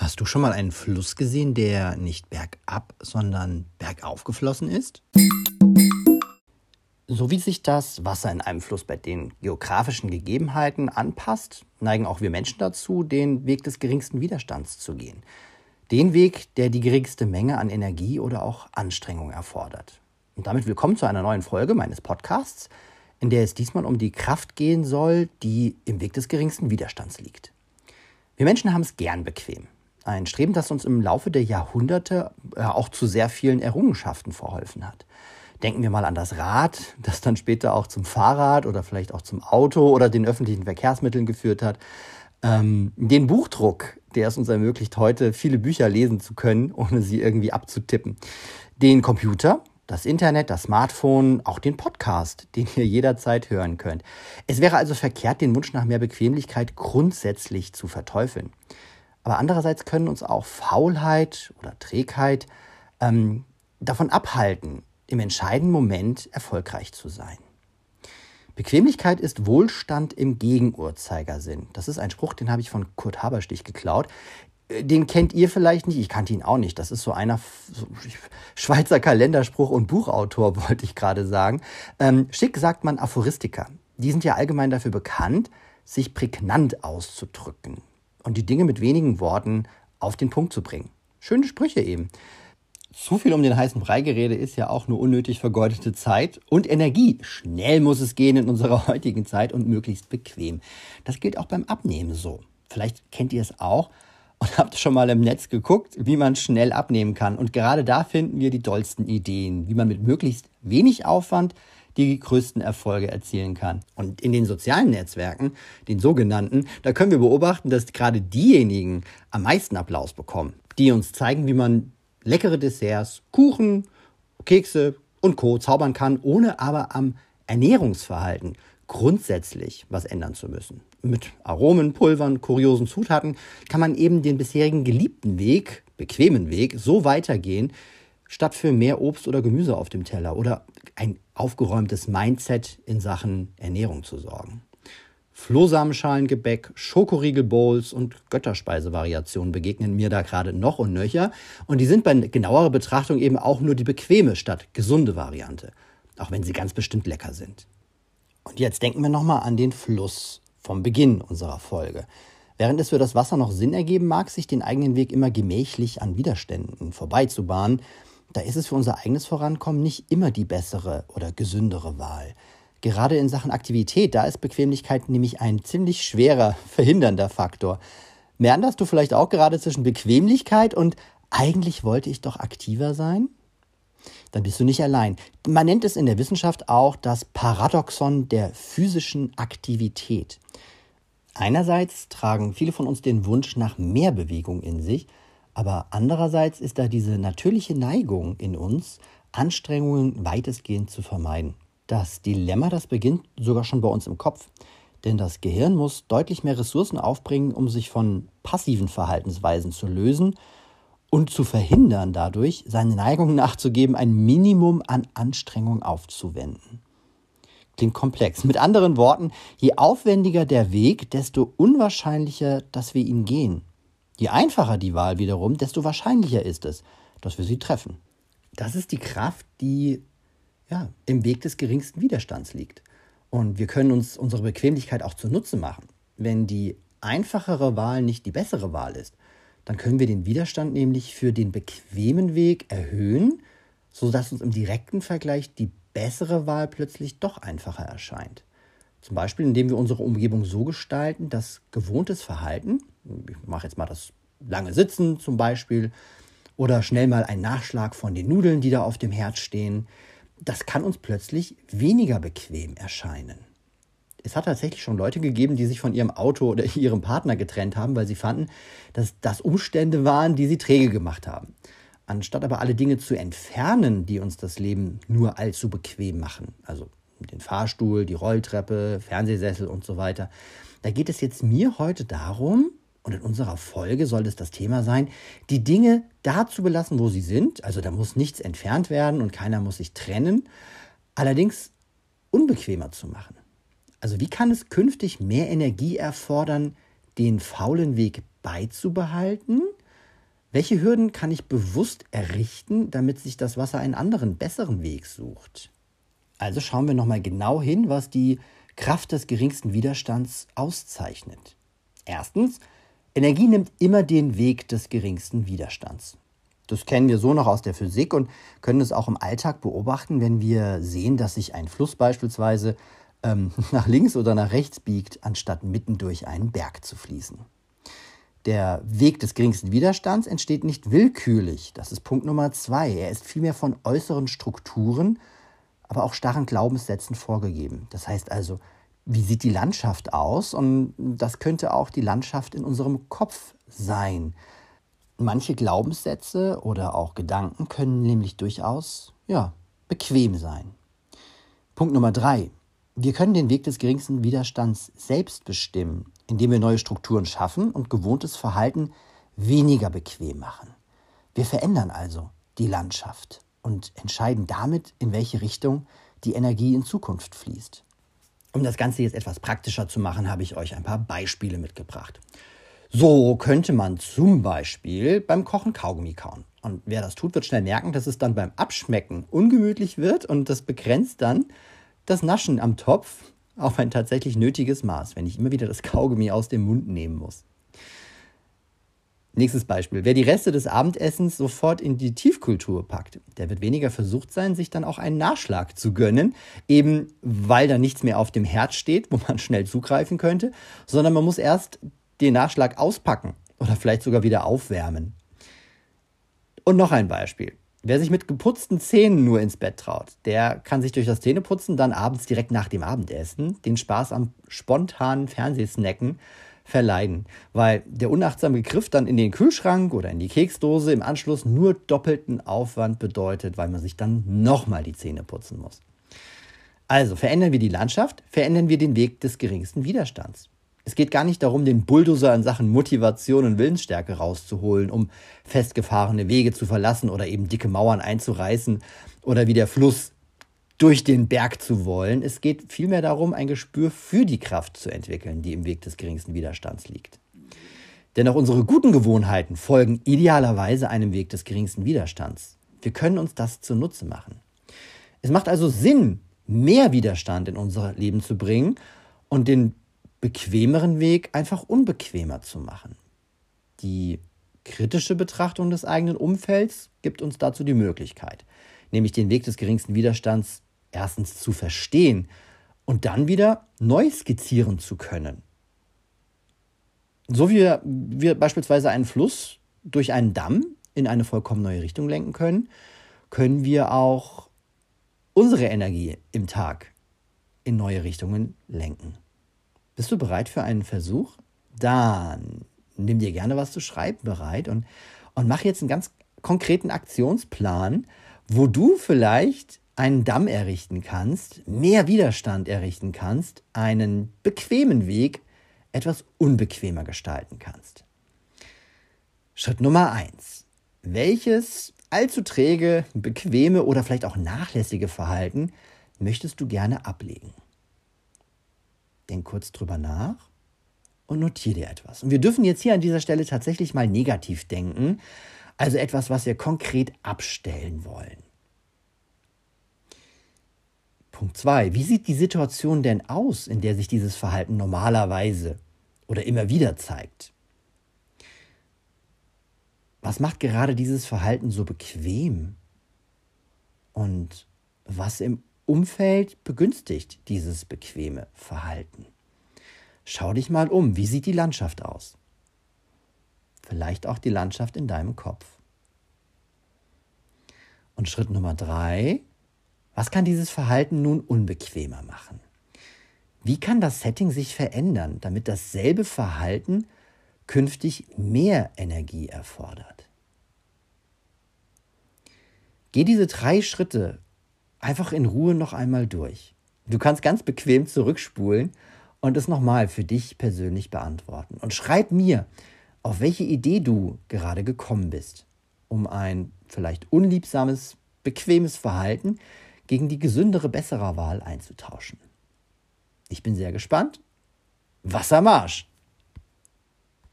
Hast du schon mal einen Fluss gesehen, der nicht bergab, sondern bergauf geflossen ist? So wie sich das Wasser in einem Flussbett den geografischen Gegebenheiten anpasst, neigen auch wir Menschen dazu, den Weg des geringsten Widerstands zu gehen. Den Weg, der die geringste Menge an Energie oder auch Anstrengung erfordert. Und damit willkommen zu einer neuen Folge meines Podcasts, in der es diesmal um die Kraft gehen soll, die im Weg des geringsten Widerstands liegt. Wir Menschen haben es gern bequem. Ein Streben, das uns im Laufe der Jahrhunderte äh, auch zu sehr vielen Errungenschaften verholfen hat. Denken wir mal an das Rad, das dann später auch zum Fahrrad oder vielleicht auch zum Auto oder den öffentlichen Verkehrsmitteln geführt hat. Ähm, den Buchdruck, der es uns ermöglicht, heute viele Bücher lesen zu können, ohne sie irgendwie abzutippen. Den Computer, das Internet, das Smartphone, auch den Podcast, den ihr jederzeit hören könnt. Es wäre also verkehrt, den Wunsch nach mehr Bequemlichkeit grundsätzlich zu verteufeln. Aber andererseits können uns auch Faulheit oder Trägheit ähm, davon abhalten, im entscheidenden Moment erfolgreich zu sein. Bequemlichkeit ist Wohlstand im Gegenuhrzeigersinn. Das ist ein Spruch, den habe ich von Kurt Haberstich geklaut. Äh, den kennt ihr vielleicht nicht, ich kannte ihn auch nicht. Das ist so einer so Schweizer Kalenderspruch und Buchautor, wollte ich gerade sagen. Ähm, schick sagt man Aphoristiker. Die sind ja allgemein dafür bekannt, sich prägnant auszudrücken und die Dinge mit wenigen Worten auf den Punkt zu bringen. Schöne Sprüche eben. Zu viel um den heißen Brei gerede ist ja auch nur unnötig vergeudete Zeit und Energie. Schnell muss es gehen in unserer heutigen Zeit und möglichst bequem. Das gilt auch beim Abnehmen so. Vielleicht kennt ihr es auch und habt schon mal im Netz geguckt, wie man schnell abnehmen kann. Und gerade da finden wir die dollsten Ideen, wie man mit möglichst wenig Aufwand die größten Erfolge erzielen kann. Und in den sozialen Netzwerken, den sogenannten, da können wir beobachten, dass gerade diejenigen am meisten Applaus bekommen, die uns zeigen, wie man leckere Desserts, Kuchen, Kekse und Co. zaubern kann, ohne aber am Ernährungsverhalten grundsätzlich was ändern zu müssen. Mit Aromen, Pulvern, kuriosen Zutaten kann man eben den bisherigen geliebten Weg, bequemen Weg, so weitergehen, statt für mehr Obst oder Gemüse auf dem Teller oder ein aufgeräumtes Mindset in Sachen Ernährung zu sorgen. Flohsamenschalengebäck, Schokoriegelbowls und Götterspeisevariationen begegnen mir da gerade noch und nöcher. Und die sind bei genauerer Betrachtung eben auch nur die bequeme statt gesunde Variante. Auch wenn sie ganz bestimmt lecker sind. Und jetzt denken wir nochmal an den Fluss vom Beginn unserer Folge. Während es für das Wasser noch Sinn ergeben mag, sich den eigenen Weg immer gemächlich an Widerständen vorbeizubahnen, da ist es für unser eigenes Vorankommen nicht immer die bessere oder gesündere Wahl. Gerade in Sachen Aktivität, da ist Bequemlichkeit nämlich ein ziemlich schwerer, verhindernder Faktor. Meanderst du vielleicht auch gerade zwischen Bequemlichkeit und eigentlich wollte ich doch aktiver sein? Dann bist du nicht allein. Man nennt es in der Wissenschaft auch das Paradoxon der physischen Aktivität. Einerseits tragen viele von uns den Wunsch nach mehr Bewegung in sich, aber andererseits ist da diese natürliche Neigung in uns, Anstrengungen weitestgehend zu vermeiden. Das Dilemma, das beginnt sogar schon bei uns im Kopf. Denn das Gehirn muss deutlich mehr Ressourcen aufbringen, um sich von passiven Verhaltensweisen zu lösen und zu verhindern, dadurch seine Neigung nachzugeben, ein Minimum an Anstrengung aufzuwenden. Klingt komplex. Mit anderen Worten, je aufwendiger der Weg, desto unwahrscheinlicher, dass wir ihn gehen. Je einfacher die Wahl wiederum, desto wahrscheinlicher ist es, dass wir sie treffen. Das ist die Kraft, die ja, im Weg des geringsten Widerstands liegt. Und wir können uns unsere Bequemlichkeit auch zunutze machen. Wenn die einfachere Wahl nicht die bessere Wahl ist, dann können wir den Widerstand nämlich für den bequemen Weg erhöhen, sodass uns im direkten Vergleich die bessere Wahl plötzlich doch einfacher erscheint. Zum Beispiel, indem wir unsere Umgebung so gestalten, dass gewohntes Verhalten, ich mache jetzt mal das lange Sitzen zum Beispiel, oder schnell mal ein Nachschlag von den Nudeln, die da auf dem Herd stehen, das kann uns plötzlich weniger bequem erscheinen. Es hat tatsächlich schon Leute gegeben, die sich von ihrem Auto oder ihrem Partner getrennt haben, weil sie fanden, dass das Umstände waren, die sie träge gemacht haben. Anstatt aber alle Dinge zu entfernen, die uns das Leben nur allzu bequem machen, also den Fahrstuhl, die Rolltreppe, Fernsehsessel und so weiter. Da geht es jetzt mir heute darum, und in unserer Folge soll es das Thema sein, die Dinge da zu belassen, wo sie sind. Also da muss nichts entfernt werden und keiner muss sich trennen. Allerdings unbequemer zu machen. Also wie kann es künftig mehr Energie erfordern, den faulen Weg beizubehalten Welche Hürden kann ich bewusst errichten, damit sich das Wasser einen anderen, besseren Weg sucht? Also schauen wir nochmal genau hin, was die Kraft des geringsten Widerstands auszeichnet. Erstens, Energie nimmt immer den Weg des geringsten Widerstands. Das kennen wir so noch aus der Physik und können es auch im Alltag beobachten, wenn wir sehen, dass sich ein Fluss beispielsweise ähm, nach links oder nach rechts biegt, anstatt mitten durch einen Berg zu fließen. Der Weg des geringsten Widerstands entsteht nicht willkürlich. Das ist Punkt Nummer zwei. Er ist vielmehr von äußeren Strukturen, aber auch starren Glaubenssätzen vorgegeben. Das heißt also, wie sieht die Landschaft aus? Und das könnte auch die Landschaft in unserem Kopf sein. Manche Glaubenssätze oder auch Gedanken können nämlich durchaus ja, bequem sein. Punkt Nummer drei. Wir können den Weg des geringsten Widerstands selbst bestimmen, indem wir neue Strukturen schaffen und gewohntes Verhalten weniger bequem machen. Wir verändern also die Landschaft und entscheiden damit, in welche Richtung die Energie in Zukunft fließt. Um das Ganze jetzt etwas praktischer zu machen, habe ich euch ein paar Beispiele mitgebracht. So könnte man zum Beispiel beim Kochen Kaugummi kauen. Und wer das tut, wird schnell merken, dass es dann beim Abschmecken ungemütlich wird und das begrenzt dann das Naschen am Topf auf ein tatsächlich nötiges Maß, wenn ich immer wieder das Kaugummi aus dem Mund nehmen muss. Nächstes Beispiel. Wer die Reste des Abendessens sofort in die Tiefkultur packt, der wird weniger versucht sein, sich dann auch einen Nachschlag zu gönnen, eben weil da nichts mehr auf dem Herd steht, wo man schnell zugreifen könnte, sondern man muss erst den Nachschlag auspacken oder vielleicht sogar wieder aufwärmen. Und noch ein Beispiel. Wer sich mit geputzten Zähnen nur ins Bett traut, der kann sich durch das Zähneputzen dann abends direkt nach dem Abendessen den Spaß am spontanen Fernsehsnacken verleiden, weil der unachtsame Griff dann in den Kühlschrank oder in die Keksdose im Anschluss nur doppelten Aufwand bedeutet, weil man sich dann nochmal die Zähne putzen muss. Also verändern wir die Landschaft, verändern wir den Weg des geringsten Widerstands. Es geht gar nicht darum, den Bulldozer in Sachen Motivation und Willensstärke rauszuholen, um festgefahrene Wege zu verlassen oder eben dicke Mauern einzureißen oder wie der Fluss durch den Berg zu wollen. Es geht vielmehr darum, ein Gespür für die Kraft zu entwickeln, die im Weg des geringsten Widerstands liegt. Denn auch unsere guten Gewohnheiten folgen idealerweise einem Weg des geringsten Widerstands. Wir können uns das zunutze machen. Es macht also Sinn, mehr Widerstand in unser Leben zu bringen und den bequemeren Weg einfach unbequemer zu machen. Die kritische Betrachtung des eigenen Umfelds gibt uns dazu die Möglichkeit, nämlich den Weg des geringsten Widerstands erstens zu verstehen und dann wieder neu skizzieren zu können. So wie wir beispielsweise einen Fluss durch einen Damm in eine vollkommen neue Richtung lenken können, können wir auch unsere Energie im Tag in neue Richtungen lenken. Bist du bereit für einen Versuch? Dann nimm dir gerne was zu schreiben bereit und, und mach jetzt einen ganz konkreten Aktionsplan, wo du vielleicht einen Damm errichten kannst, mehr Widerstand errichten kannst, einen bequemen Weg etwas unbequemer gestalten kannst. Schritt Nummer eins: Welches allzu träge, bequeme oder vielleicht auch nachlässige Verhalten möchtest du gerne ablegen? Denk kurz drüber nach und notiere dir etwas. Und wir dürfen jetzt hier an dieser Stelle tatsächlich mal negativ denken, also etwas, was wir konkret abstellen wollen. Punkt 2. Wie sieht die Situation denn aus, in der sich dieses Verhalten normalerweise oder immer wieder zeigt? Was macht gerade dieses Verhalten so bequem? Und was im Umfeld begünstigt dieses bequeme Verhalten. Schau dich mal um, wie sieht die Landschaft aus? Vielleicht auch die Landschaft in deinem Kopf. Und Schritt Nummer drei, was kann dieses Verhalten nun unbequemer machen? Wie kann das Setting sich verändern, damit dasselbe Verhalten künftig mehr Energie erfordert? Geh diese drei Schritte einfach in Ruhe noch einmal durch. Du kannst ganz bequem zurückspulen und es nochmal für dich persönlich beantworten. Und schreib mir, auf welche Idee du gerade gekommen bist, um ein vielleicht unliebsames, bequemes Verhalten gegen die gesündere, bessere Wahl einzutauschen. Ich bin sehr gespannt. Wassermarsch!